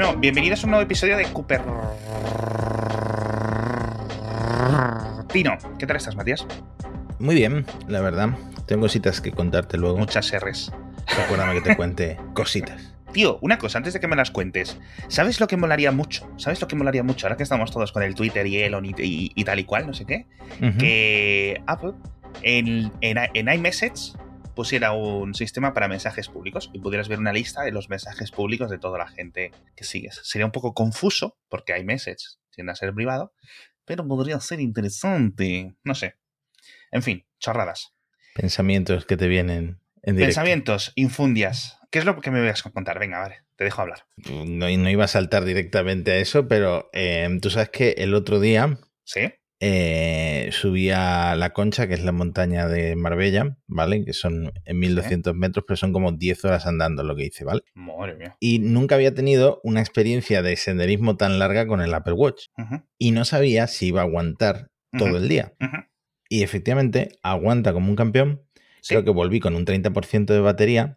Bueno, bienvenidos a un nuevo episodio de Cooper. Pino, ¿qué tal estás, Matías? Muy bien, la verdad. Tengo cositas que contarte luego. Muchas R's. Recuérdame que te cuente cositas. Tío, una cosa, antes de que me las cuentes. ¿Sabes lo que molaría mucho? ¿Sabes lo que molaría mucho? Ahora que estamos todos con el Twitter y Elon y, tal y cual, no sé qué. Que Apple en, en, iMessage pusiera un sistema para mensajes públicos y pudieras ver una lista de los mensajes públicos de toda la gente que sigues. Sería un poco confuso, porque iMessage tiende a ser privado, pero podría ser interesante. No sé. En fin, chorradas. Pensamientos que te vienen en directo. Pensamientos, infundias. ¿Qué es lo que me vas a contar? Venga, vale, te dejo hablar. No, no iba a saltar directamente a eso, pero eh, tú sabes que el otro día. Sí. Eh, subí a La Concha, que es la montaña de Marbella, ¿vale? Que son en 1200 metros, pero son como 10 horas andando lo que hice, ¿vale? Madre mía. Y nunca había tenido una experiencia de senderismo tan larga con el Apple Watch. Y no sabía si iba a aguantar todo el día. Y efectivamente, aguanta como un campeón. Creo que volví con un 30% de batería.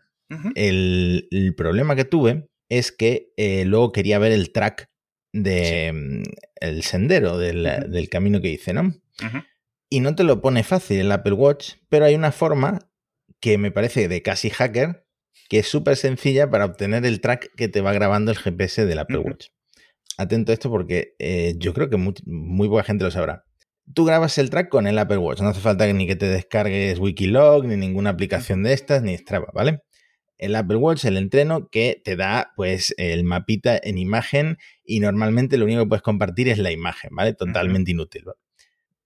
el, problema que tuve es que eh, luego quería ver el track de mm, el sendero del, camino que hice, ¿no? Y no te lo pone fácil el Apple Watch, pero hay una forma que me parece de casi hacker, que es súper sencilla para obtener el track que te va grabando el GPS del Apple Watch. Atento a esto porque eh, yo creo que muy, muy, poca gente lo sabrá. Tú grabas el track con el Apple Watch, no hace falta ni que te descargues Wikilog, ni ninguna aplicación de estas, ni Strava, ¿vale? El Apple Watch, el entreno, que te da pues el mapita en imagen y normalmente lo único que puedes compartir es la imagen, ¿vale? Totalmente inútil.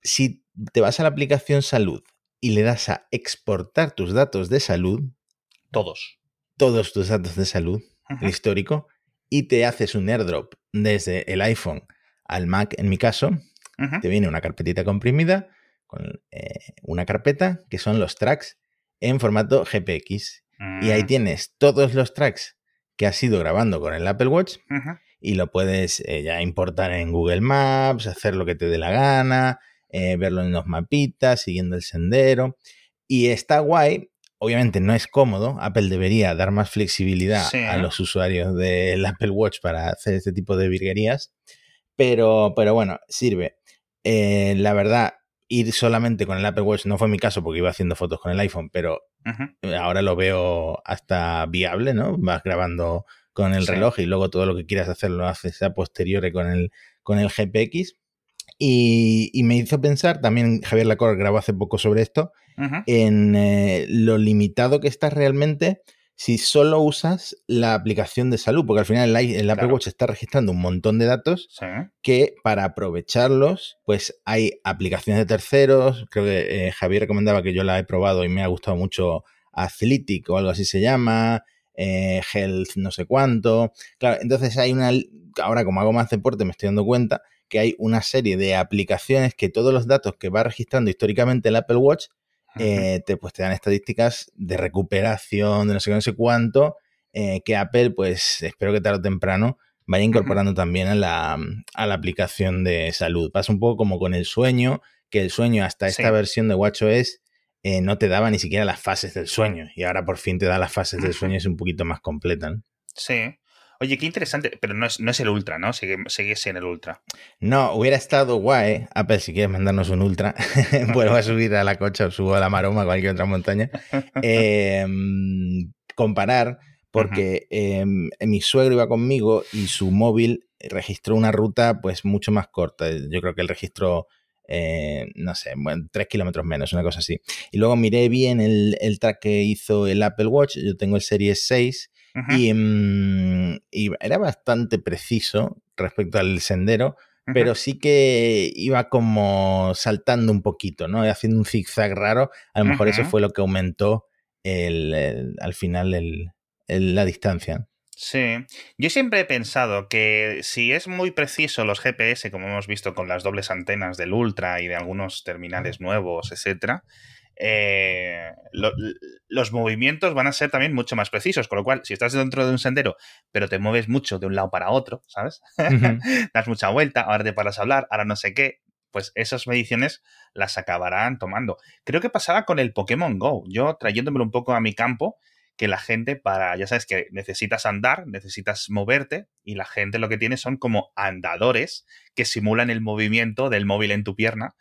Si te vas a la aplicación salud y le das a exportar tus datos de salud, todos, todos tus datos de salud, el histórico, y te haces un airdrop desde el iPhone al Mac, en mi caso, te viene una carpetita comprimida con eh, una carpeta que son los tracks en formato GPX y ahí mm. tienes todos los tracks que has ido grabando con el Apple Watch y lo puedes eh, ya importar en Google Maps, hacer lo que te dé la gana, eh, verlo en los mapitas, siguiendo el sendero. Y está guay. Obviamente no es cómodo. Apple debería dar más flexibilidad a los usuarios del Apple Watch para hacer este tipo de virguerías. Pero, pero bueno, sirve. Eh, la verdad, ir solamente con el Apple Watch no fue mi caso porque iba haciendo fotos con el iPhone, pero ahora lo veo hasta viable, ¿no? Vas grabando con el reloj y luego todo lo que quieras hacer lo haces a posteriori con el, con el GPX. Y, me hizo pensar, también Javier Lacor grabó hace poco sobre esto, en eh, lo limitado que está realmente si solo usas la aplicación de salud, porque al final el, Apple Watch está registrando un montón de datos que para aprovecharlos, pues hay aplicaciones de terceros. Creo que eh, Javier recomendaba que yo la he probado y me ha gustado mucho Athletic o algo así se llama, eh, Health no sé cuánto. Claro, entonces hay una, ahora como hago más deporte me estoy dando cuenta que hay una serie de aplicaciones que todos los datos que va registrando históricamente el Apple Watch eh, te, pues te dan estadísticas de recuperación, de no sé qué, no sé cuánto, eh, que Apple, pues espero que tarde o temprano vaya incorporando también a la, aplicación de salud. Pasa un poco como con el sueño, que el sueño hasta esta versión de WatchOS eh, no te daba ni siquiera las fases del sueño y ahora por fin te da las fases del sueño, es un poquito más completa. Sí. Oye, qué interesante, pero no es, no es el Ultra, ¿no? Sigue, sigue en el Ultra. No, hubiera estado guay. Apple, si quieres mandarnos un Ultra, vuelvo a subir a la cocha o subo a la maroma, cualquier otra montaña. Em, comparar, porque em, mi suegro iba conmigo y su móvil registró una ruta pues mucho más corta. Yo creo que él registró, eh, no sé, bueno, tres kilómetros menos, una cosa así. Y luego miré bien el, el track que hizo el Apple Watch. Yo tengo el Series 6 Mm, y, era bastante preciso respecto al sendero, pero sí que iba como saltando un poquito, ¿no? Haciendo un zigzag raro. A lo mejor eso fue lo que aumentó el, al final el, la distancia. Sí, yo siempre he pensado que si es muy preciso los GPS, como hemos visto con las dobles antenas del Ultra y de algunos terminales nuevos, etcétera, eh, los movimientos van a ser también mucho más precisos. Con lo cual, si estás dentro de un sendero, pero te mueves mucho de un lado para otro, ¿sabes? das mucha vuelta, ahora te paras a hablar, ahora no sé qué, pues esas mediciones las acabarán tomando. Creo que pasaba con el Pokémon Go. Yo trayéndomelo un poco a mi campo, que la gente para, ya sabes que necesitas andar, necesitas moverte y la gente lo que tiene son como andadores que simulan el movimiento del móvil en tu pierna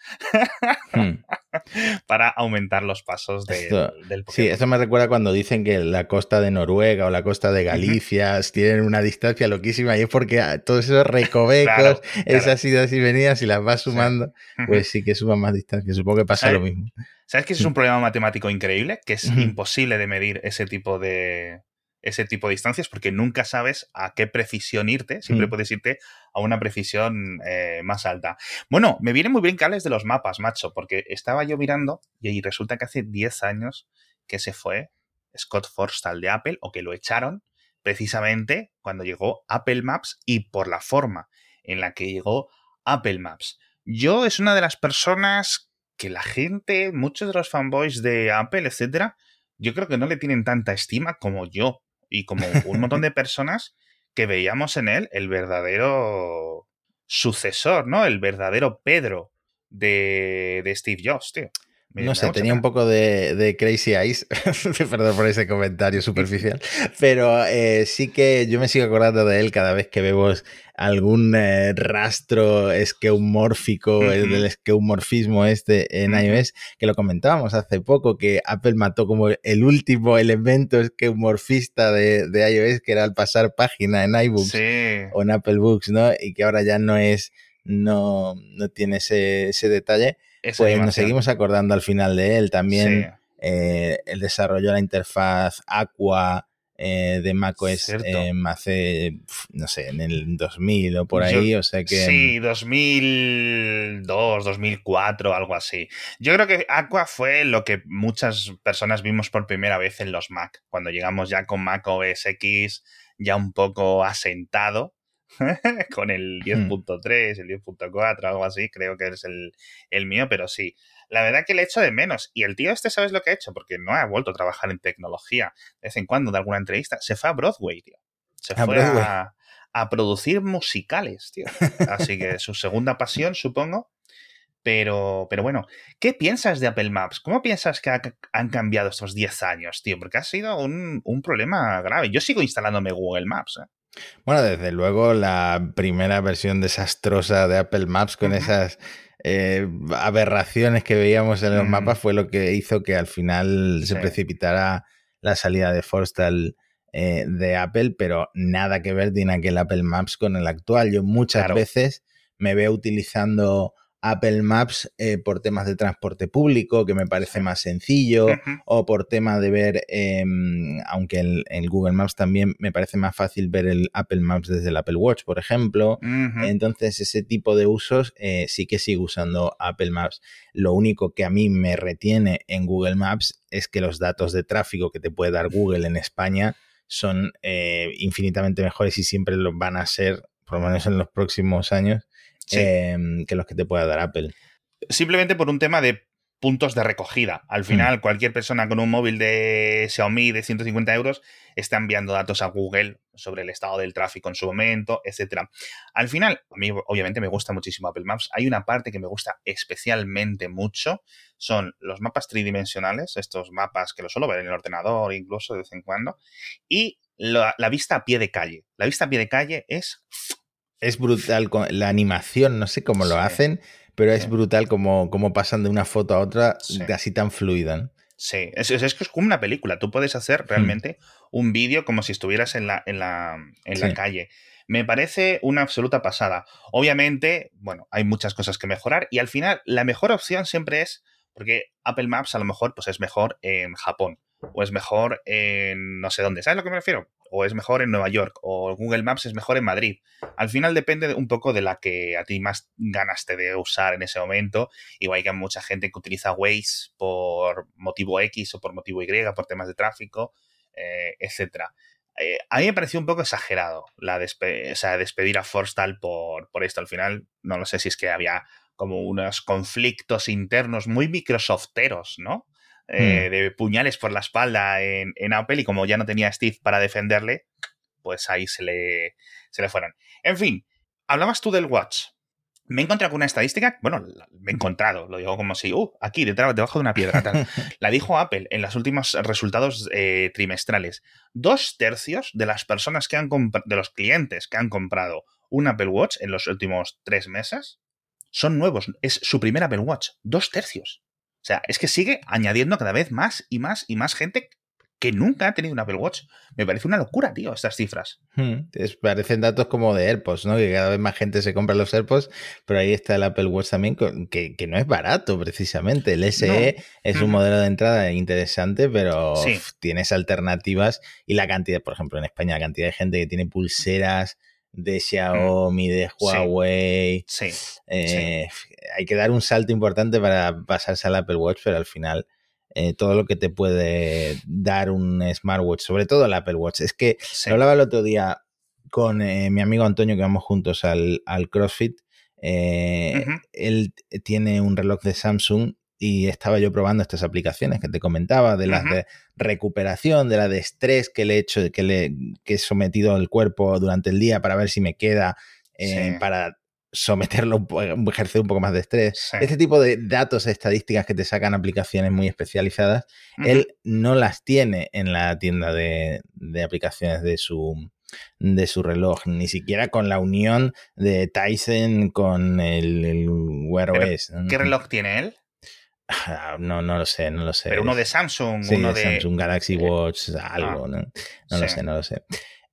hmm. para aumentar los pasos del Pokémon. Sí, eso me recuerda cuando dicen que la costa de Noruega o la costa de Galicia tienen una distancia loquísima y es porque todos esos recovecos, esas idas y venidas, si las vas sumando, pues sí que suman más distancia. Supongo que pasa lo mismo. ¿Sabes que es un problema matemático increíble? Que es imposible de medir ese tipo de, ese tipo de distancias porque nunca sabes a qué precisión irte, siempre mm. puedes irte a una precisión eh, más alta. Bueno, me vienen muy bien que de los mapas, macho, porque estaba yo mirando y resulta que hace 10 años que se fue Scott Forstall de Apple o que lo echaron precisamente cuando llegó Apple Maps y por la forma en la que llegó Apple Maps. Yo es una de las personas que la gente, muchos de los fanboys de Apple, etcétera, yo creo que no le tienen tanta estima como yo y como un montón de personas que veíamos en él el verdadero sucesor, ¿no? El verdadero Pedro de, de Steve Jobs, tío. No sé, tenía un poco de, Crazy Eyes, perdón por ese comentario superficial, pero eh, sí que yo me sigo acordando de él cada vez que vemos algún eh, rastro esqueumórfico, el del esqueumorfismo este en iOS, que lo comentábamos hace poco, que Apple mató como el último elemento esqueumorfista de, de iOS, que era al pasar página en iBooks o en Apple Books, ¿no? Y que ahora ya no es, no, no tiene ese, ese detalle. Pues nos seguimos acordando al final de él. También eh, el desarrollo de la interfaz Aqua, eh, de macOS eh, hace, no sé, en el 2000 o por ahí, o sea que... Sí, 2002, 2004, algo así. Yo creo que Aqua fue lo que muchas personas vimos por primera vez en los Mac, cuando llegamos ya con Mac OS X ya un poco asentado, con el 10.3, hmm. el 10.4, algo así, creo que es el, el mío, pero sí la verdad que le echo de menos. Y el tío este, ¿sabes lo que ha hecho? Porque no ha vuelto a trabajar en tecnología de vez en cuando de alguna entrevista. Se fue a Broadway, tío. Se fue a, producir musicales, tío. Así que su segunda pasión, supongo. Pero, pero bueno, ¿qué piensas de Apple Maps? ¿Cómo piensas que han cambiado estos 10 años, tío? Porque ha sido un, problema grave. Yo sigo instalándome Google Maps. ¿eh? Bueno, desde luego la primera versión desastrosa de Apple Maps con esas eh, aberraciones que veíamos en los mapas fue lo que hizo que al final se precipitara la salida de Forstal eh, de Apple, pero nada que ver tiene aquel Apple Maps con el actual. Yo muchas veces me veo utilizando Apple Maps eh, por temas de transporte público, que me parece más sencillo, o por tema de ver, em, aunque el, el, Google Maps también me parece más fácil ver el Apple Maps desde el Apple Watch, por ejemplo. Entonces, ese tipo de usos eh, sí que sigo usando Apple Maps. Lo único que a mí me retiene en Google Maps es que los datos de tráfico que te puede dar Google en España son eh, infinitamente mejores y siempre lo van a ser, por lo menos en los próximos años, Em, que los que te pueda dar Apple. Simplemente por un tema de puntos de recogida. Al mm. final, cualquier persona con un móvil de Xiaomi de 150 euros está enviando datos a Google sobre el estado del tráfico en su momento, etc. Al final, a mí obviamente me gusta muchísimo Apple Maps. Hay una parte que me gusta especialmente mucho, son los mapas tridimensionales, estos mapas que lo suelo ver en el ordenador incluso de vez en cuando, y la, la vista a pie de calle. La vista a pie de calle es es brutal la animación, no sé cómo lo hacen, pero es brutal como, como, pasan de una foto a otra así tan fluida. Sí, es, es, es, como una película. Tú puedes hacer hmm. realmente un vídeo como si estuvieras en la, en la, en la calle. Me parece una absoluta pasada. Obviamente, bueno, hay muchas cosas que mejorar y al final la mejor opción siempre es, porque Apple Maps a lo mejor pues es mejor en Japón o es mejor en no sé dónde. ¿Sabes a lo que me refiero? o es mejor en Nueva York, o Google Maps es mejor en Madrid. Al final depende un poco de la que a ti más ganas te de usar en ese momento. Igual que hay mucha gente que utiliza Waze por motivo X o por motivo Y, por temas de tráfico, eh, etc. Eh, a mí me pareció un poco exagerado la despedir a Forstal por, por esto. Al final, no lo sé si es que había como unos conflictos internos muy microsofteros, ¿no? Eh, hmm. de puñales por la espalda en, Apple y como ya no tenía Steve para defenderle, pues ahí se le, se le fueron. En fin, hablabas tú del Watch. me he encontrado con una estadística, bueno, me he encontrado, lo digo como si, uh, aquí detrás, debajo de una piedra. La dijo Apple en los últimos resultados eh, trimestrales. Dos tercios de las personas que han de los clientes que han comprado un Apple Watch en los últimos tres meses son nuevos. Es su primer Apple Watch. Dos tercios. O sea, es que sigue añadiendo cada vez más y más y más gente que nunca ha tenido un Apple Watch. Me parece una locura, tío, estas cifras. Hmm, parecen datos como de AirPods, ¿no? Que cada vez más gente se compra los AirPods, pero ahí está el Apple Watch también, que, no es barato precisamente. El SE es un modelo de entrada interesante, pero tienes alternativas y la cantidad, por ejemplo, en España, la cantidad de gente que tiene pulseras de Xiaomi, de Huawei. Sí. Eh, hay que dar un salto importante para pasarse al Apple Watch, pero al final eh, todo lo que te puede dar un smartwatch, sobre todo el Apple Watch. Es que hablaba el otro día con eh, mi amigo Antonio, que vamos juntos al, CrossFit. Eh, él tiene un reloj de Samsung y estaba yo probando estas aplicaciones que te comentaba, de las de recuperación, de la de estrés que le he hecho, que le que he sometido al cuerpo durante el día para ver si me queda, para someterlo, ejercer un poco más de estrés. Este tipo de datos, estadísticas que te sacan aplicaciones muy especializadas, él no las tiene en la tienda de, aplicaciones de su, de su reloj, ni siquiera con la unión de Tyson con el, Wear OS. ¿Qué reloj tiene él? Ah, no, no lo sé, no lo sé. Pero uno de Samsung, uno de, Samsung Galaxy eh, Watch, algo, ah, no, no lo sé, no lo sé.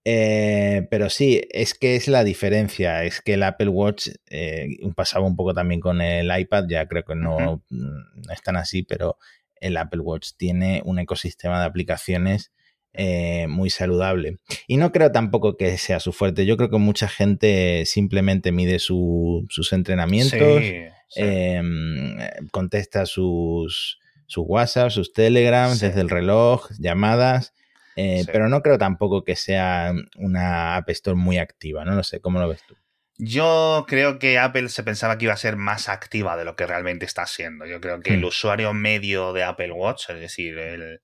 Eh, pero sí, es que es la diferencia. Es que el Apple Watch eh, pasaba un poco también con el iPad, ya creo que no, mm, es tan así, pero el Apple Watch tiene un ecosistema de aplicaciones eh, muy saludable. Y no creo tampoco que sea su fuerte. Yo creo que mucha gente simplemente mide sus entrenamientos, em, contesta sus, sus WhatsApp, sus Telegrams desde el reloj, llamadas eh, pero no creo tampoco que sea una App Store muy activa, no lo sé, ¿cómo lo ves tú? Yo creo que Apple se pensaba que iba a ser más activa de lo que realmente está siendo. Yo creo que el hmm. usuario medio de Apple Watch, es decir, el,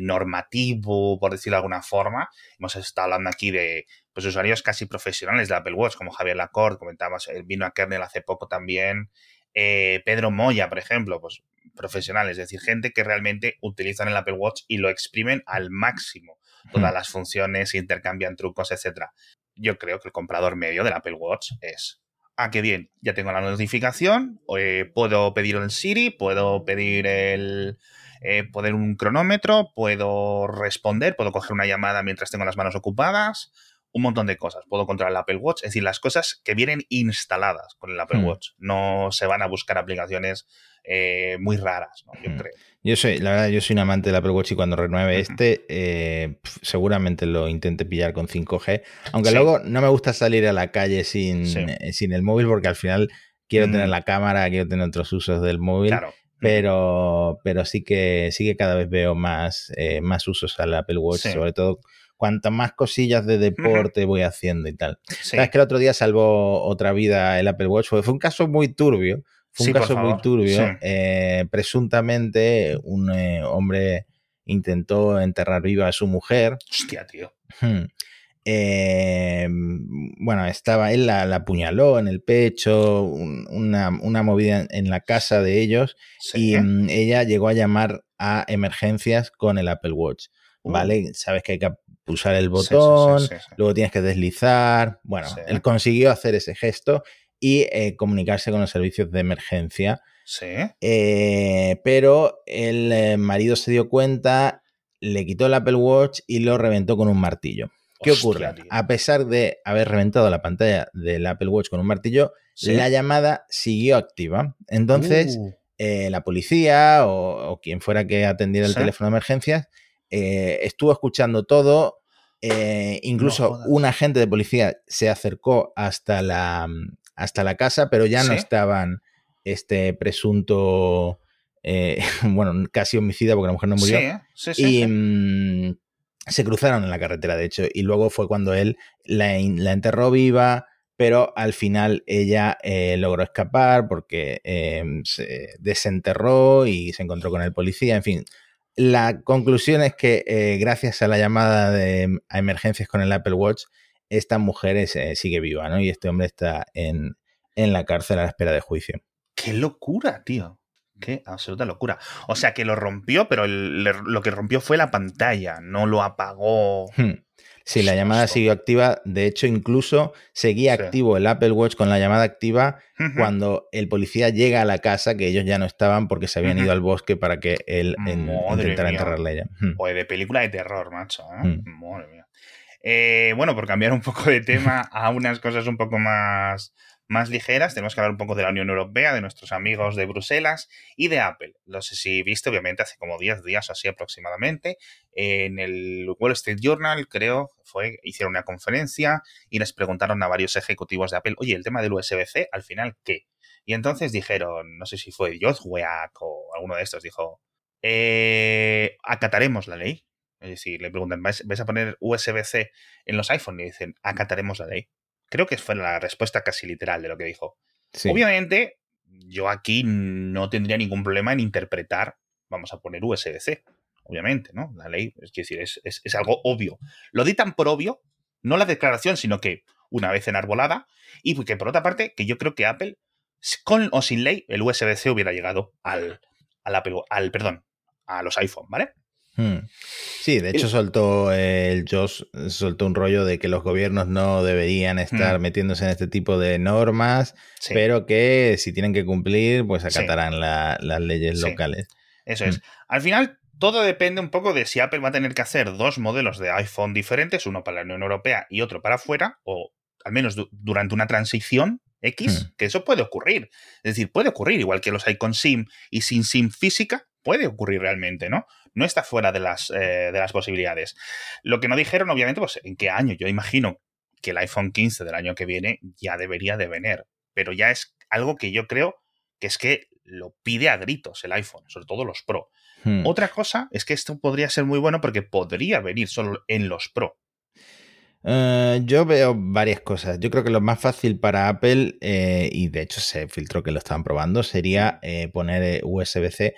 normativo, por decirlo de alguna forma, hemos estado hablando aquí de pues, usuarios casi profesionales de Apple Watch, como Javier Lacorte, comentabas, él vino a Kernel hace poco también, eh, Pedro Moya, por ejemplo, pues profesionales, es decir, gente que realmente utilizan el Apple Watch y lo exprimen al máximo. Todas hmm. las funciones, intercambian trucos, etc. Yo creo que el comprador medio del Apple Watch es, ah, qué bien, ya tengo la notificación, eh, puedo pedir el Siri, puedo pedir el... Eh, poner un cronómetro, puedo responder, puedo coger una llamada mientras tengo las manos ocupadas, un montón de cosas. Puedo controlar el Apple Watch, es decir, las cosas que vienen instaladas con el Apple hmm. Watch. No se van a buscar aplicaciones eh, muy raras, yo hmm. creo. Yo soy, la verdad, yo soy un amante del Apple Watch y cuando renueve este, eh, seguramente lo intente pillar con 5G. Aunque luego no me gusta salir a la calle sin, eh, sin el móvil porque al final quiero tener mm. la cámara, quiero tener otros usos del móvil. Claro. Pero, pero sí que sí que cada vez veo más, más usos al Apple Watch, sobre todo cuantas más cosillas de deporte voy haciendo y tal. Sabes que el otro día salvó otra vida el Apple Watch. Fue, un caso muy turbio. Fue un caso muy turbio. Eh, presuntamente, un eh, hombre intentó enterrar viva a su mujer. Hostia, tío. Eh, bueno, estaba, él la, apuñaló en el pecho, una, movida en la casa de ellos y mm, ella llegó a llamar a emergencias con el Apple Watch. Uh. ¿Vale? Sabes que hay que pulsar el botón, luego tienes que deslizar. Bueno, él consiguió hacer ese gesto y eh, comunicarse con los servicios de emergencia. Sí. Eh, pero el marido se dio cuenta, le quitó el Apple Watch y lo reventó con un martillo. ¿Qué ocurre? A pesar de haber reventado la pantalla del Apple Watch con un martillo, la llamada siguió activa. Entonces, uh. la policía o, quien fuera que atendiera el teléfono de emergencias eh, estuvo escuchando todo. Eh, incluso un agente de policía se acercó hasta la, hasta la casa, pero ya no estaban este presunto, eh, bueno, casi homicida porque la mujer no murió. y mm, se cruzaron en la carretera, de hecho, y luego fue cuando él la, enterró viva, pero al final ella logró escapar porque se desenterró y se encontró con el policía, en fin, la conclusión es que eh, gracias a la llamada de, a emergencias con el Apple Watch, esta mujer eh, sigue viva, ¿no? Y este hombre está en, en la cárcel a la espera de juicio. ¡Qué locura, tío! Qué absoluta locura. O sea, que lo rompió, pero lo que rompió fue la pantalla, no lo apagó. Hmm. Sí, la llamada siguió activa. De hecho, incluso seguía activo el Apple Watch con la llamada activa cuando el policía llega a la casa, que ellos ya no estaban porque se habían ido al bosque para que él intentara enterrarla ella. Hmm. O de película de terror, macho. ¿eh? Hmm. Madre mía. Eh, bueno, por cambiar un poco de tema a unas cosas un poco más más ligeras, tenemos que hablar un poco de la Unión Europea, de nuestros amigos de Bruselas y de Apple. No sé si viste, obviamente, hace como 10 días o así aproximadamente, en el Wall Street Journal, creo, fue, hicieron una conferencia y les preguntaron a varios ejecutivos de Apple, oye, el tema del USB-C, al final, ¿qué? Y entonces dijeron, no sé si fue Weak o alguno de estos, dijo, eh, acataremos la ley. Es decir, le preguntan, ¿vais, a poner USB-C en los iPhones? Y dicen, acataremos la ley. Creo que fue la respuesta casi literal de lo que dijo. Obviamente, yo aquí no tendría ningún problema en interpretar, vamos a poner USB-C, obviamente, ¿no? La ley, es decir, es, algo obvio. Lo di tan por obvio, no la declaración, sino que una vez enarbolada, y que por otra parte, que yo creo que Apple, con o sin ley, el USB-C hubiera llegado al, al Apple, al, perdón, a los iPhone, ¿vale? Hmm. Sí, de hecho soltó el Josh soltó un rollo de que los gobiernos no deberían estar hmm. metiéndose en este tipo de normas, pero que si tienen que cumplir, pues acatarán las leyes locales. Eso es. Hmm. Al final, todo depende un poco de si Apple va a tener que hacer dos modelos de iPhone diferentes, uno para la Unión Europea y otro para afuera, o al menos durante una transición X, que eso puede ocurrir. Es decir, puede ocurrir, igual que los hay con SIM y sin SIM física, puede ocurrir realmente, ¿no? No está fuera de las, eh, de las posibilidades. Lo que no dijeron, obviamente, pues en qué año. Yo imagino que el iPhone 15 del año que viene ya debería de venir, pero ya es algo que yo creo que es que lo pide a gritos el iPhone, sobre todo los Pro. Hmm. Otra cosa es que esto podría ser muy bueno porque podría venir solo en los Pro. Eh, yo veo varias cosas. Yo creo que lo más fácil para Apple, eh, y de hecho se filtró que lo estaban probando, sería poner USB-C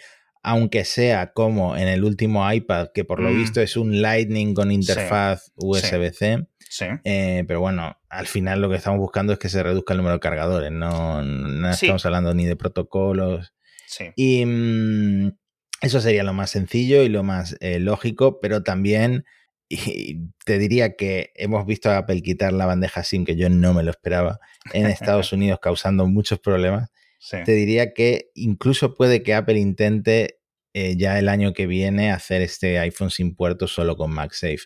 aunque sea como en el último iPad, que por lo mm. visto es un Lightning con interfaz USB-C. Eh, pero bueno, al final lo que estamos buscando es que se reduzca el número de cargadores, no, estamos hablando ni de protocolos. Y mm, eso sería lo más sencillo y lo más eh, lógico, pero también y te diría que hemos visto a Apple quitar la bandeja SIM, que yo no me lo esperaba, en Estados Unidos causando muchos problemas. Te diría que incluso puede que Apple intente eh, ya el año que viene hacer este iPhone sin puertos solo con MagSafe.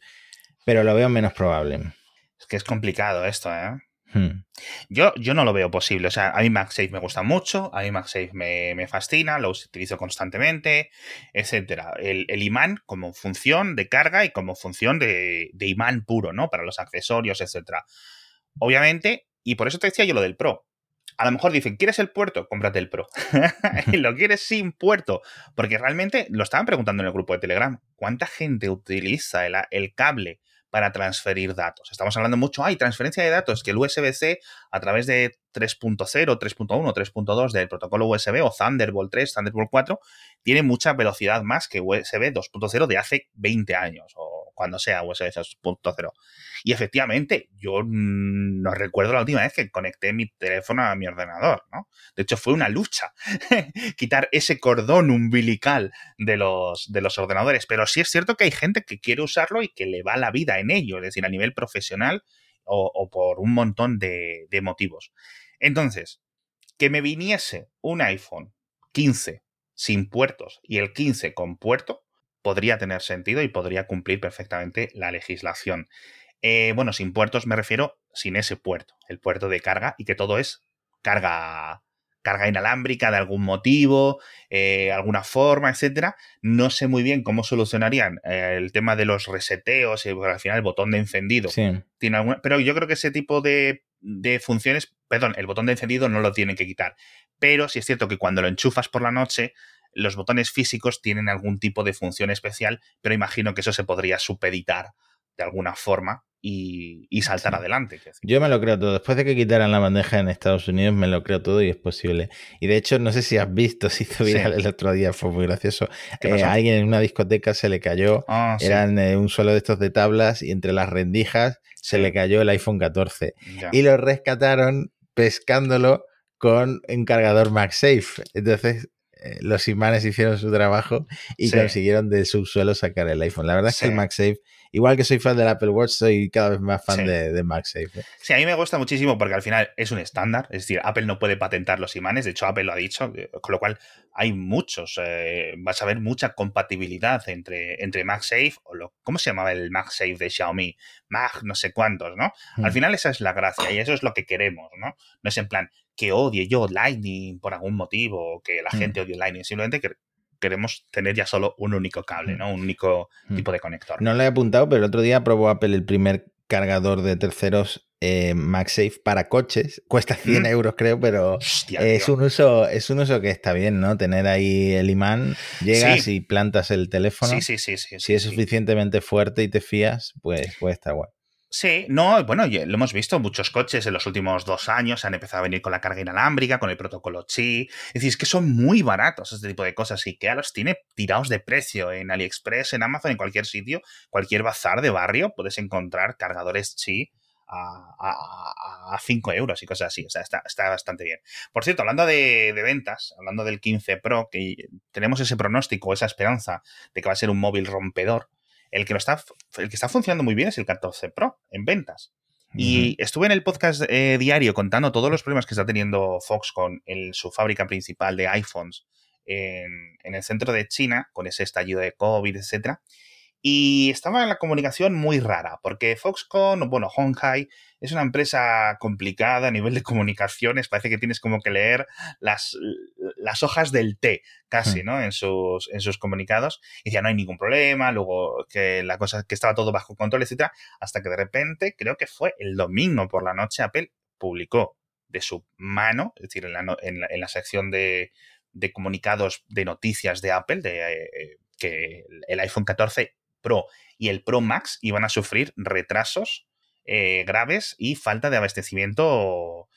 Pero lo veo menos probable. Es que es complicado esto, ¿eh? Hmm. Yo, yo no lo veo posible. O sea, a mí MagSafe me gusta mucho, a mí MagSafe me, me fascina, lo utilizo constantemente, etcétera. El, imán como función de carga y como función de, de imán puro, ¿no? Para los accesorios, etcétera. Obviamente, y por eso te decía yo lo del Pro a lo mejor dicen, ¿quieres el puerto? Cómprate el Pro. y lo quieres sin puerto. Porque realmente lo estaban preguntando en el grupo de Telegram. ¿Cuánta gente utiliza el, cable para transferir datos? Estamos hablando mucho, hay transferencia de datos, que el USB-C a través de 3.0, 3.1, 3.2 del protocolo USB o Thunderbolt 3, Thunderbolt 4, tiene mucha velocidad más que USB 2.0 de hace 20 años o cuando sea USB 2.0. Y efectivamente, yo no recuerdo la última vez que conecté mi teléfono a mi ordenador, ¿no? De hecho, fue una lucha quitar ese cordón umbilical de los, de los ordenadores. Pero sí es cierto que hay gente que quiere usarlo y que le va la vida en ello, es decir, a nivel profesional o, por un montón de, de motivos. Entonces, que me viniese un iPhone 15 sin puertos y el 15 con puerto, podría tener sentido y podría cumplir perfectamente la legislación. Eh, bueno, sin puertos me refiero sin ese puerto, el puerto de carga y que todo es carga carga inalámbrica de algún motivo, eh, alguna forma, etcétera. No sé muy bien cómo solucionarían eh, el tema de los reseteos y al final el botón de encendido. Tiene alguna, pero yo creo que ese tipo de, de, funciones, perdón, el botón de encendido no lo tienen que quitar. Pero sí es cierto que cuando lo enchufas por la noche, los botones físicos tienen algún tipo de función especial, pero imagino que eso se podría supeditar de alguna forma y, saltar adelante. Yo me lo creo todo. Después de que quitaran la bandeja en Estados Unidos, me lo creo todo y es posible. Y de hecho, no sé si has visto, si te viral el otro día, fue muy gracioso. Eh, alguien en una discoteca se le cayó, ah, eran eh, un suelo de estos de tablas y entre las rendijas se le cayó el iPhone 14. Y lo rescataron pescándolo con un cargador MagSafe. Entonces, los imanes hicieron su trabajo y consiguieron de subsuelo sacar el iPhone. La verdad es que el MagSafe igual que soy fan del Apple Watch, soy cada vez más fan de, de, MagSafe. ¿eh? Sí, a mí me gusta muchísimo porque al final es un estándar, es decir, Apple no puede patentar los imanes, de hecho Apple lo ha dicho, eh, con lo cual hay muchos, eh, vas a ver mucha compatibilidad entre, entre MagSafe o lo, ¿cómo se llamaba el MagSafe de Xiaomi? Mag no sé cuántos, ¿no? Al mm. final esa es la gracia y eso es lo que queremos, ¿no? No es en plan que odie yo Lightning por algún motivo o que la mm. gente odie Lightning, simplemente que queremos tener ya solo un único cable, mm. ¿no? Un único mm. tipo de conector. No lo he apuntado, pero el otro día probó Apple el primer cargador de terceros eh, MagSafe para coches. Cuesta 100 mm. euros, creo, pero es un uso es un uso que está bien, ¿no? Tener ahí el imán, llegas y plantas el teléfono. Sí, sí, sí. sí si es suficientemente fuerte y te fías, pues puede estar guay. Sí, no, bueno, lo hemos visto, muchos coches en los últimos dos años han empezado a venir con la carga inalámbrica, con el protocolo Qi. Es decir, es que son muy baratos este tipo de cosas y que los tiene tirados de precio en AliExpress, en Amazon, en cualquier sitio, cualquier bazar de barrio, puedes encontrar cargadores Qi a, 5 euros y cosas así. O sea, está, bastante bien. Por cierto, hablando de, ventas, hablando del 15 Pro, que tenemos ese pronóstico, esa esperanza de que va a ser un móvil rompedor. El que, está, el que está funcionando muy bien es el 14 Pro en ventas. Y estuve en el podcast eh, diario contando todos los problemas que está teniendo Foxconn en su fábrica principal de iPhones en, en, el centro de China, con ese estallido de COVID, etcétera. Y estaba en la comunicación muy rara, porque Foxconn, bueno, Honghai, es una empresa complicada a nivel de comunicaciones. Parece que tienes como que leer las, las hojas del té, casi, hmm. ¿no? En sus, en sus comunicados. Y decía, no hay ningún problema, luego que la cosa, que estaba todo bajo control, etcétera. Hasta que de repente, creo que fue el domingo por la noche, Apple publicó de su mano, es decir, en la, en la, sección de, de, comunicados de noticias de Apple, de, eh, que el iPhone 14 Pro y el Pro Max iban a sufrir retrasos eh, graves y falta de abastecimiento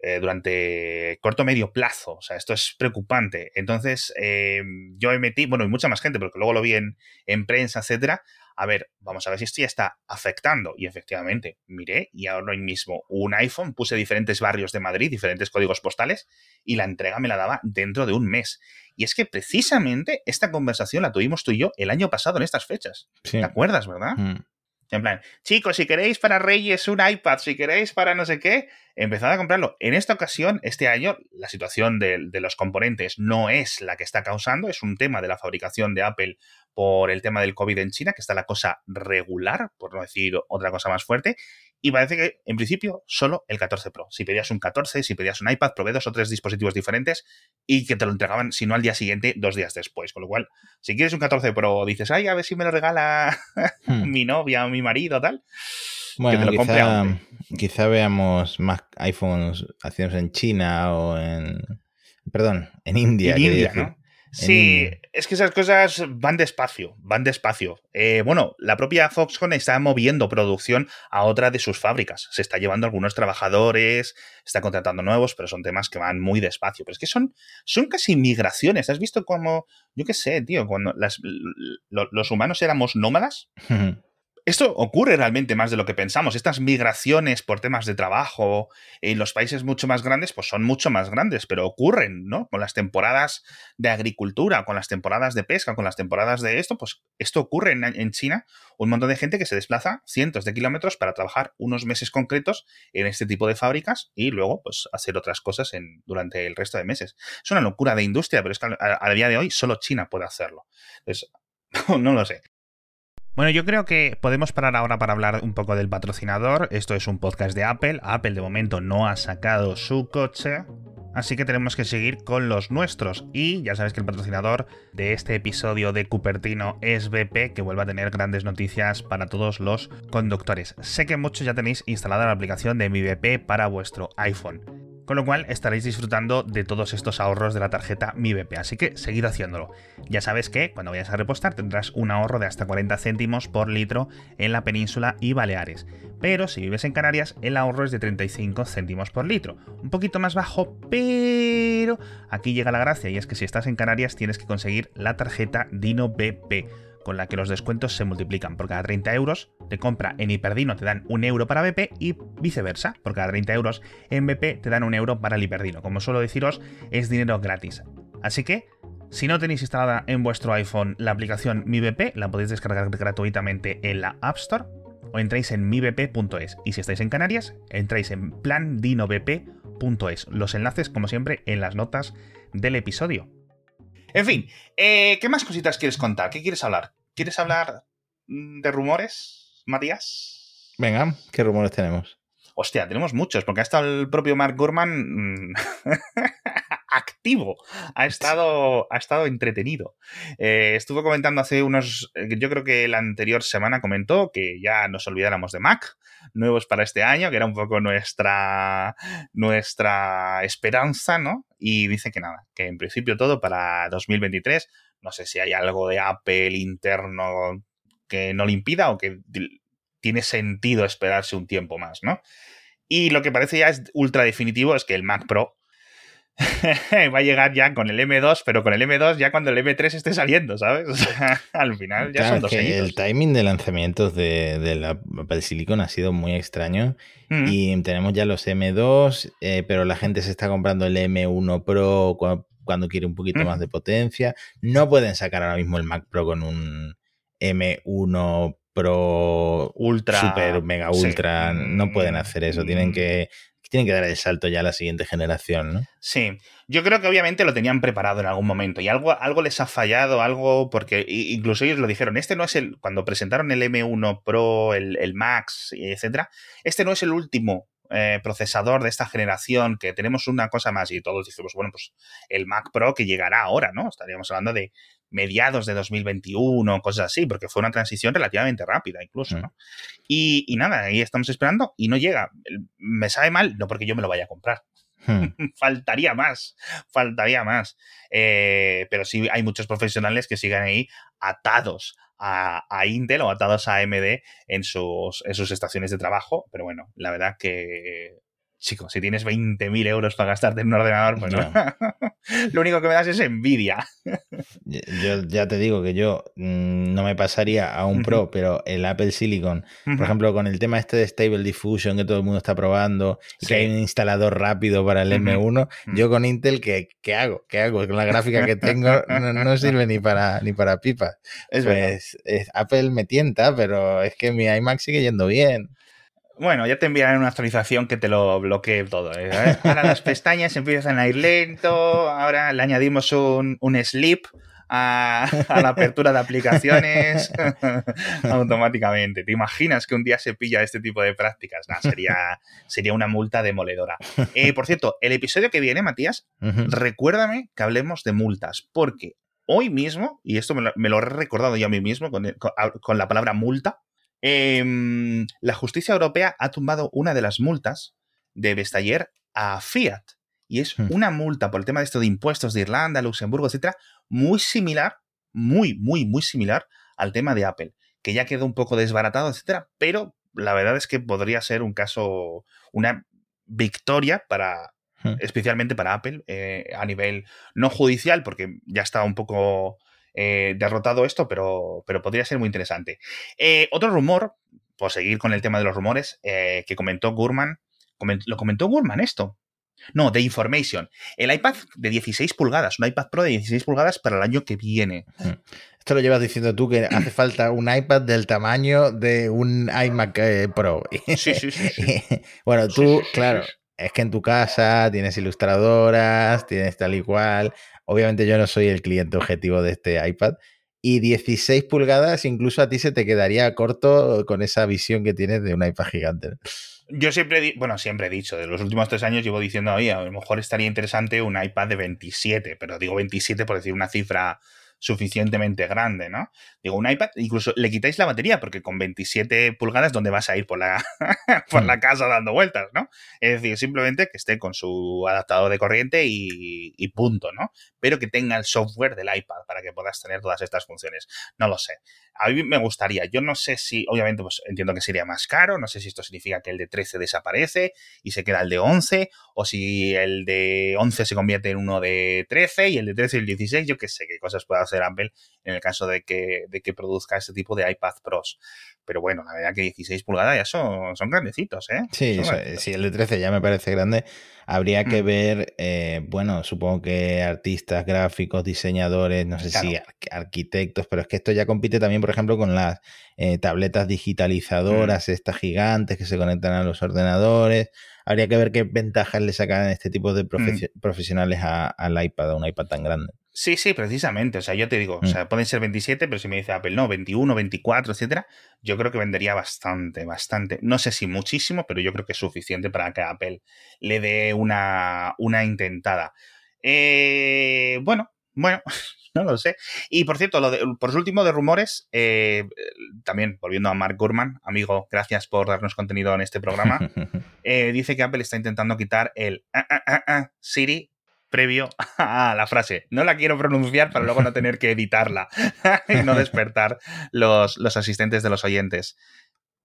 eh, durante corto medio plazo. O sea, esto es preocupante. Entonces, eh, yo me metí, bueno, y mucha más gente, porque luego lo vi en, en prensa, etcétera, a ver, vamos a ver si esto ya está afectando. Y efectivamente, miré y ahora mismo un iPhone, puse diferentes barrios de Madrid, diferentes códigos postales, y la entrega me la daba dentro de un mes. Y es que precisamente esta conversación la tuvimos tú y yo el año pasado en estas fechas. ¿Te acuerdas, verdad? Mm. En plan, chicos, si queréis para Reyes un iPad, si queréis para no sé qué, empezad a comprarlo. En esta ocasión, este año, la situación de, de, los componentes no es la que está causando, es un tema de la fabricación de Apple por el tema del COVID en China, que está la cosa regular, por no decir otra cosa más fuerte, y parece que en principio solo el 14 Pro. Si pedías un 14, si pedías un iPad, probé dos o tres dispositivos diferentes y que te lo entregaban, si no al día siguiente, dos días después. Con lo cual, si quieres un 14 Pro, dices, ay, a ver si me lo regala hmm. mi novia o mi marido, tal. Bueno, que te lo quizá, quizá veamos más iPhones hacidos en China o en. Perdón, en India. En India, ¿no? Sí, es que esas cosas van despacio, van despacio. Eh, bueno, la propia Foxconn está moviendo producción a otra de sus fábricas. Se está llevando algunos trabajadores, está contratando nuevos, pero son temas que van muy despacio. Pero es que son, son casi migraciones. ¿Has visto cómo, yo qué sé, tío, cuando las, los humanos éramos nómadas? Esto ocurre realmente más de lo que pensamos. Estas migraciones por temas de trabajo en los países mucho más grandes, pues son mucho más grandes, pero ocurren, ¿no? Con las temporadas de agricultura, con las temporadas de pesca, con las temporadas de esto, pues esto ocurre en, China. Un montón de gente que se desplaza cientos de kilómetros para trabajar unos meses concretos en este tipo de fábricas y luego, pues, hacer otras cosas en, durante el resto de meses. Es una locura de industria, pero es que a, día de hoy solo China puede hacerlo. Entonces, no lo sé. Bueno, yo creo que podemos parar ahora para hablar un poco del patrocinador. Esto es un podcast de Apple. Apple de momento no ha sacado su coche. Así que tenemos que seguir con los nuestros. Y ya sabes que el patrocinador de este episodio de Cupertino es BP, que vuelve a tener grandes noticias para todos los conductores. Sé que muchos ya tenéis instalada la aplicación de mi BP para vuestro iPhone con lo cual estaréis disfrutando de todos estos ahorros de la tarjeta Mi BP, así que seguid haciéndolo. Ya sabes que cuando vayas a repostar tendrás un ahorro de hasta 40 céntimos por litro en la península y Baleares, pero si vives en Canarias el ahorro es de 35 céntimos por litro, un poquito más bajo, pero aquí llega la gracia y es que si estás en Canarias tienes que conseguir la tarjeta Dino BP con la que los descuentos se multiplican. Por cada 30 euros de compra en Hiperdino te dan un euro para BP y viceversa. Por cada 30 euros en BP te dan un euro para el Hiperdino. Como suelo deciros, es dinero gratis. Así que, si no tenéis instalada en vuestro iPhone la aplicación Mi BP, la podéis descargar gratuitamente en la App Store o entráis en mibp.es. Y si estáis en Canarias, entráis en plandinobp.es. Los enlaces, como siempre, en las notas del episodio. En fin, eh, ¿qué más cositas quieres contar? ¿Qué quieres hablar? ¿Quieres hablar mm, de rumores, Matías? Venga, ¿qué rumores tenemos? Hostia, tenemos muchos, porque ha estado el propio Mark Gurman mm, activo, ha estado, ha estado entretenido. Eh, estuvo comentando hace unos, eh, yo creo que la anterior semana comentó que ya nos olvidáramos de Mac, nuevos para este año, que era un poco nuestra, nuestra esperanza, ¿no? Y dice que nada, que en principio todo para 2023, no sé si hay algo de Apple interno que no le impida o que tiene sentido esperarse un tiempo más, ¿no? Y lo que parece ya es ultra definitivo es que el Mac Pro va a llegar ya con el M2, pero con el M2 ya cuando el M3 esté saliendo, ¿sabes? O sea, al final ya son dos años. El timing de lanzamientos de, la Apple Silicon ha sido muy extraño mm. y tenemos ya los M2, eh, pero la gente se está comprando el M1 Pro cuando quiere un poquito mm. más de potencia. No pueden sacar ahora mismo el Mac Pro con un M1 Pro Ultra, Super, Mega Ultra, no pueden mm, hacer eso, tienen mm. que tienen que dar el salto ya a la siguiente generación, ¿no? Sí, yo creo que obviamente lo tenían preparado en algún momento y algo, algo les ha fallado, algo, porque incluso ellos lo dijeron, este no es el, cuando presentaron el M1 Pro, el, el Max, etcétera, este no es el último eh, procesador de esta generación, que tenemos una cosa más y todos decimos, bueno, pues el Mac Pro que llegará ahora, ¿no? Estaríamos hablando de mediados de 2021, cosas así, porque fue una transición relativamente rápida incluso. ¿no? Y, nada, ahí estamos esperando y no llega. Me sabe mal, no porque yo me lo vaya a comprar. Hmm. faltaría más, faltaría más. Eh, pero sí hay muchos profesionales que siguen ahí atados a, a, Intel o atados a AMD en sus, en sus estaciones de trabajo. Pero bueno, la verdad que chico, si tienes 20.000 euros para gastarte en un ordenador, pues no. lo único que me das es envidia. yo ya te digo que yo mm, no me pasaría a un Pro, pero el Apple Silicon, por ejemplo, con el tema este de Stable Diffusion que todo el mundo está probando y que hay un instalador rápido para el M1, yo con Intel, ¿qué, ¿qué, hago? ¿Qué hago? Con la gráfica que tengo no, sirve ni para, ni para pipas. Es pues, Apple me tienta, pero es que mi iMac sigue yendo bien. Bueno, ya te enviarán una actualización que te lo bloquee todo. ¿eh? Ahora las pestañas empiezan a ir lento, ahora le añadimos un, un sleep a, la apertura de aplicaciones automáticamente. ¿Te imaginas que un día se pilla este tipo de prácticas? sería, sería una multa demoledora. Eh, por cierto, el episodio que viene, Matías, recuérdame que hablemos de multas, porque hoy mismo, y esto me lo, he recordado yo a mí mismo con, con la palabra multa, Em, la justicia europea ha tumbado una de las multas de Vestager a Fiat. Y es hmm. una multa por el tema de esto de impuestos de Irlanda, Luxemburgo, etcétera, muy similar, muy, muy, muy similar al tema de Apple, que ya quedó un poco desbaratado, etcétera, pero la verdad es que podría ser un caso, una victoria para, hmm. especialmente para Apple, eh, a nivel no judicial, porque ya estaba un poco eh, derrotado esto, pero, pero podría ser muy interesante. Eh, otro rumor, por seguir con el tema de los rumores, eh, que comentó Gurman, lo comentó Gurman esto. No, de Information. El iPad de 16 pulgadas, un iPad Pro de 16 pulgadas para el año que viene. Mm. Esto lo llevas diciendo tú que hace falta un iPad del tamaño de un iMac Pro. Sí, sí, sí. bueno, tú, claro, es que en tu casa tienes ilustradoras, tienes tal y cual. Obviamente yo no soy el cliente objetivo de este iPad. Y 16 pulgadas, incluso a ti se te quedaría corto con esa visión que tienes de un iPad gigante. Yo siempre, bueno, siempre he dicho, de los últimos tres años llevo diciendo, oye, a lo mejor estaría interesante un iPad de 27, pero digo 27 por decir una cifra suficientemente grande, ¿no? Digo, un iPad, incluso le quitáis la batería, porque con 27 pulgadas, ¿dónde vas a ir por la, por la mm. casa dando vueltas, ¿no? Es decir, simplemente que esté con su adaptador de corriente y, y, punto, ¿no? Pero que tenga el software del iPad para que puedas tener todas estas funciones. No lo sé. A mí me gustaría. Yo no sé si, obviamente, pues entiendo que sería más caro. No sé si esto significa que el de 13 desaparece y se queda el de 11, o si el de 11 se convierte en uno de 13 y el de 13 y el 16, yo qué sé qué cosas puede hacer Apple en el caso de que, de que produzca este tipo de iPad Pros. Pero bueno, la verdad que 16 pulgadas ya son, son grandecitos, ¿eh? Sí, sí, el de 13 ya me parece grande. Habría que mm. ver, eh, bueno, supongo que artistas, gráficos, diseñadores, no sé si arquitectos, pero es que esto ya compite también, por ejemplo, con las eh, tabletas digitalizadoras, mm. estas gigantes que se conectan a los ordenadores. Habría que ver qué ventajas le sacan este tipo de mm. profesionales al iPad, a un iPad tan grande. Sí, sí, precisamente. O sea, yo te digo, o mm. sea, pueden ser 27, pero si me dice Apple, no, 21, 24, etcétera, yo creo que vendería bastante, bastante. No sé si muchísimo, pero yo creo que es suficiente para que Apple le dé una, una intentada. Eh, bueno, bueno, no lo sé. Y por cierto, lo de, por último de rumores, eh, también volviendo a Mark Gurman, amigo, gracias por darnos contenido en este programa, eh, dice que Apple está intentando quitar el ah, ah, ah, Siri previo a la frase. No la quiero pronunciar para luego no tener que editarla y no despertar los, los asistentes de los oyentes.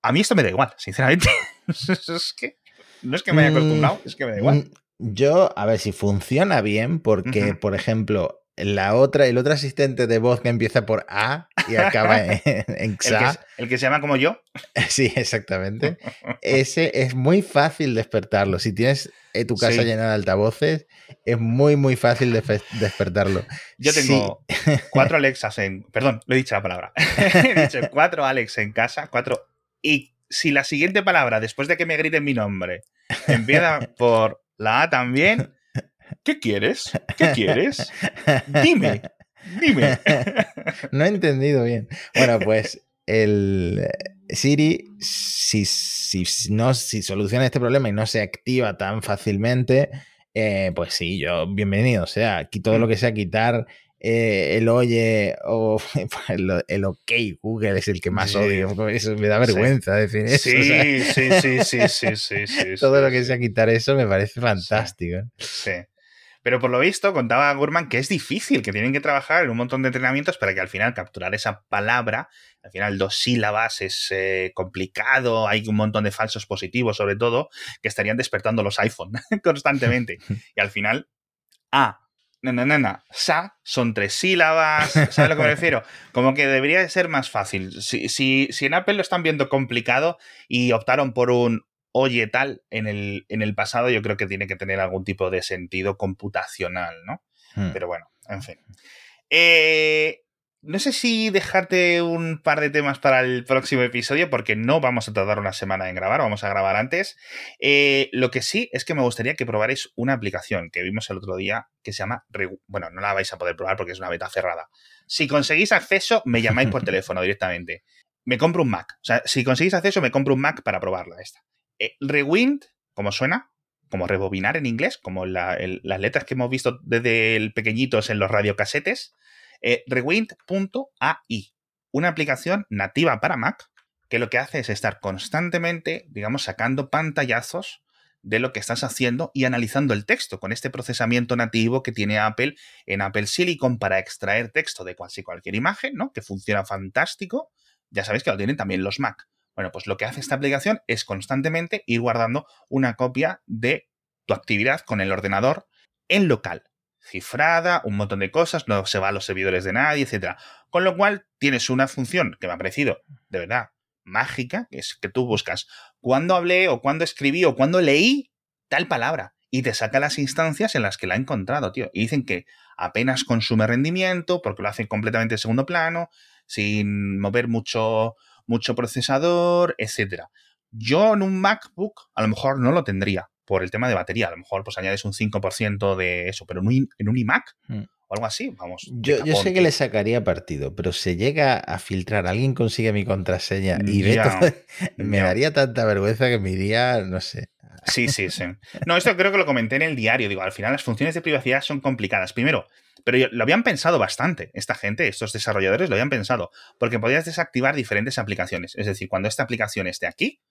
A mí esto me da igual, sinceramente. es que no es que me haya acostumbrado, es que me da igual. Mm, yo, a ver si funciona bien, porque, por ejemplo, la otra, el otro asistente de voz que empieza por A y acaba en, XA. El que, se llama como yo. Sí, exactamente. Ese es muy fácil despertarlo. Si tienes eh, tu casa llena de altavoces, es muy, muy fácil despertarlo. Yo tengo cuatro Alexas en. Perdón, lo he dicho la palabra. he dicho cuatro Alex en casa, cuatro. Y si la siguiente palabra, después de que me griten mi nombre, empieza por la A también ¿Qué quieres? ¿Qué quieres? Dime, dime. No he entendido bien. Bueno, pues el Siri, si, si, no, si soluciona este problema y no se activa tan fácilmente, eh, pues sí, yo bienvenido. O sea, aquí todo lo que sea quitar eh, el oye o el, ok Google es el que más odio. Eso me da vergüenza decir eso. Sí, sí, sí, sí, sí, sí, Todo lo que sea quitar eso me parece fantástico. Sí. Pero por lo visto, contaba Gurman que es difícil, que tienen que trabajar en un montón de entrenamientos para que al final capturar esa palabra, al final dos sílabas es eh, complicado, hay un montón de falsos positivos sobre todo, que estarían despertando los iPhone constantemente. Y al final, A, na, na, sa, son tres sílabas, ¿sabes a lo que me refiero? Como que debería ser más fácil. Si, si, si en Apple lo están viendo complicado y optaron por un oye tal en el, en el pasado, yo creo que tiene que tener algún tipo de sentido computacional, ¿no? Hmm. Pero bueno, en fin. Eh, no sé si dejarte un par de temas para el próximo episodio, porque no vamos a tardar una semana en grabar, vamos a grabar antes. Eh, lo que sí es que me gustaría que probarais una aplicación que vimos el otro día que se llama. Bueno, no la vais a poder probar porque es una beta cerrada. Si conseguís acceso, me llamáis por teléfono directamente. Me compro un Mac. O sea, si conseguís acceso, me compro un Mac para probarla esta. Eh, rewind, como suena, como rebobinar en inglés, como las letras que hemos visto desde el pequeñitos en los radiocasetes, eh, rewind.ai, una aplicación nativa para Mac que lo que hace es estar constantemente, digamos, sacando pantallazos de lo que estás haciendo y analizando el texto con este procesamiento nativo que tiene Apple en Apple Silicon para extraer texto de cualquier, cualquier imagen, ¿no? Que funciona fantástico. Ya sabéis que lo tienen también los Mac. Bueno, pues lo que hace esta aplicación es constantemente ir guardando una copia de tu actividad con el ordenador en local. Cifrada, un montón de cosas, no se va a los servidores de nadie, etc. Con lo cual tienes una función que me ha parecido, de verdad, mágica, que es que tú buscas cuándo hablé o cuándo escribí o cuándo leí tal palabra y te saca las instancias en las que la ha encontrado, tío. Y dicen que apenas consume rendimiento porque lo hace completamente en segundo plano, sin mover mucho, mucho procesador, etcétera. Yo en un MacBook a lo mejor no lo tendría por el tema de batería. A lo mejor pues añades un 5% de eso, pero en un, en un iMac mm. o algo así, vamos. Yo, yo, sé que le sacaría partido, pero se llega a filtrar, alguien consigue mi contraseña y ve todo, me daría tanta vergüenza que me iría, no sé. Sí, sí, sí. No, esto creo que lo comenté en el diario. Digo, al final las funciones de privacidad son complicadas. Primero, pero lo habían pensado bastante, esta gente, estos desarrolladores lo habían pensado, porque podías desactivar diferentes aplicaciones. Es decir, cuando esta aplicación esté aquí,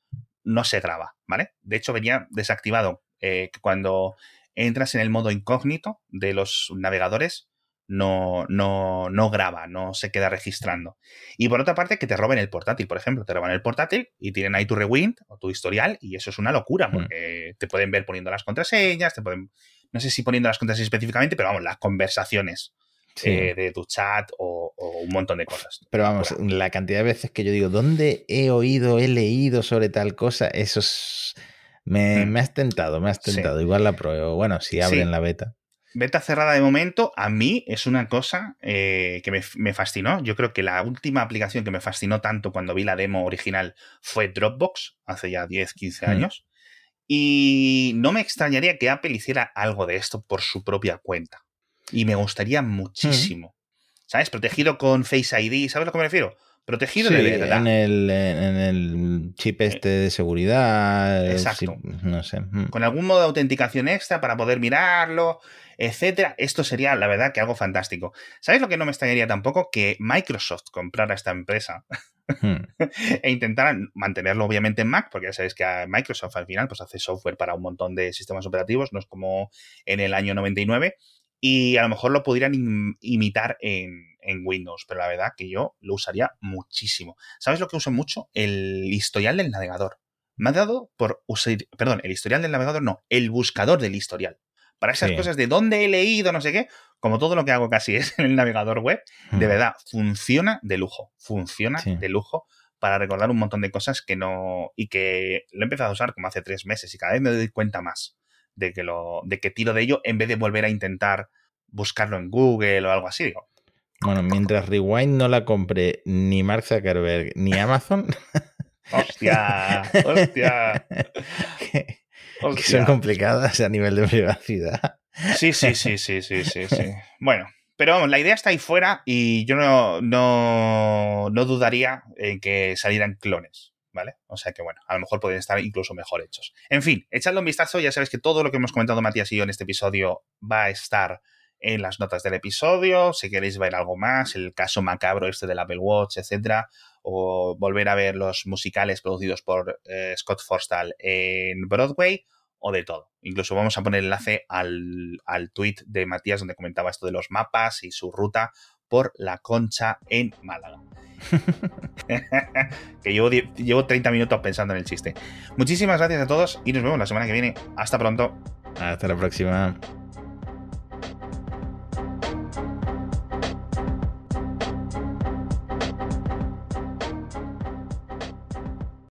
no se graba, ¿vale? De hecho, venía desactivado eh, cuando entras en el modo incógnito de los navegadores, no, no, no graba, no se queda registrando. Y por otra parte, que te roben el portátil, por ejemplo, te roban el portátil y tienen ahí tu rewind o tu historial, y eso es una locura, mm. porque te pueden ver poniendo las contraseñas, te pueden no sé si poniendo las contraseñas específicamente, pero vamos, las conversaciones eh, de tu chat o, un montón de cosas. Pero vamos, la cantidad de veces que yo digo, ¿dónde he oído, he leído sobre tal cosa? Eso me, mm. me has tentado, me has tentado. Igual la pruebo. Bueno, si abren la beta. Beta cerrada de momento, a mí es una cosa eh, que me, fascinó. Yo creo que la última aplicación que me fascinó tanto cuando vi la demo original fue Dropbox, hace ya 10, 15 mm. años. Y no me extrañaría que Apple hiciera algo de esto por su propia cuenta. Y me gustaría muchísimo. ¿Sabes? Protegido con Face ID, ¿sabes a lo que me refiero? Protegido de verdad. En el, en el chip este de seguridad. Exacto. no sé. Mm. Con algún modo de autenticación extra para poder mirarlo, etcétera. Esto sería, la verdad, que algo fantástico. ¿Sabes lo que no me extrañaría tampoco? Que Microsoft comprara esta empresa e intentara mantenerlo, obviamente, en Mac, porque ya sabéis que Microsoft al final pues, hace software para un montón de sistemas operativos, no es como en el año 99 y a lo mejor lo pudieran imitar en, Windows, pero la verdad que yo lo usaría muchísimo. ¿Sabes lo que uso mucho? El historial del navegador. Me ha dado por usar, perdón, el historial del navegador no, el buscador del historial. Para esas cosas de dónde he leído, no sé qué, como todo lo que hago casi es en el navegador web, de verdad, funciona de lujo, funciona de lujo para recordar un montón de cosas que no, y que lo he empezado a usar como hace tres meses y cada vez me doy cuenta más de que, lo, de que tiro de ello en vez de volver a intentar buscarlo en Google o algo así. Digo. Bueno, mientras Rewind no la compre ni Mark Zuckerberg ni Amazon. ¡Hostia! ¡Hostia! que, son complicadas a nivel de privacidad. Sí, sí, sí, sí, sí, sí, sí. Bueno, pero vamos, la idea está ahí fuera y yo no, no, no dudaría en que salieran clones. ¿vale? O sea que bueno, a lo mejor pueden estar incluso mejor hechos. En fin, echadle un vistazo, ya sabéis que todo lo que hemos comentado Matías y yo en este episodio va a estar en las notas del episodio, si queréis ver algo más, el caso macabro este del Apple Watch, etcétera, o volver a ver los musicales producidos por eh, Scott Forstall en Broadway, o de todo. Incluso vamos a poner enlace al, al tweet de Matías donde comentaba esto de los mapas y su ruta por la concha en Málaga. que llevo, llevo 30 minutos pensando en el chiste. Muchísimas gracias a todos y nos vemos la semana que viene. Hasta pronto. Hasta la próxima.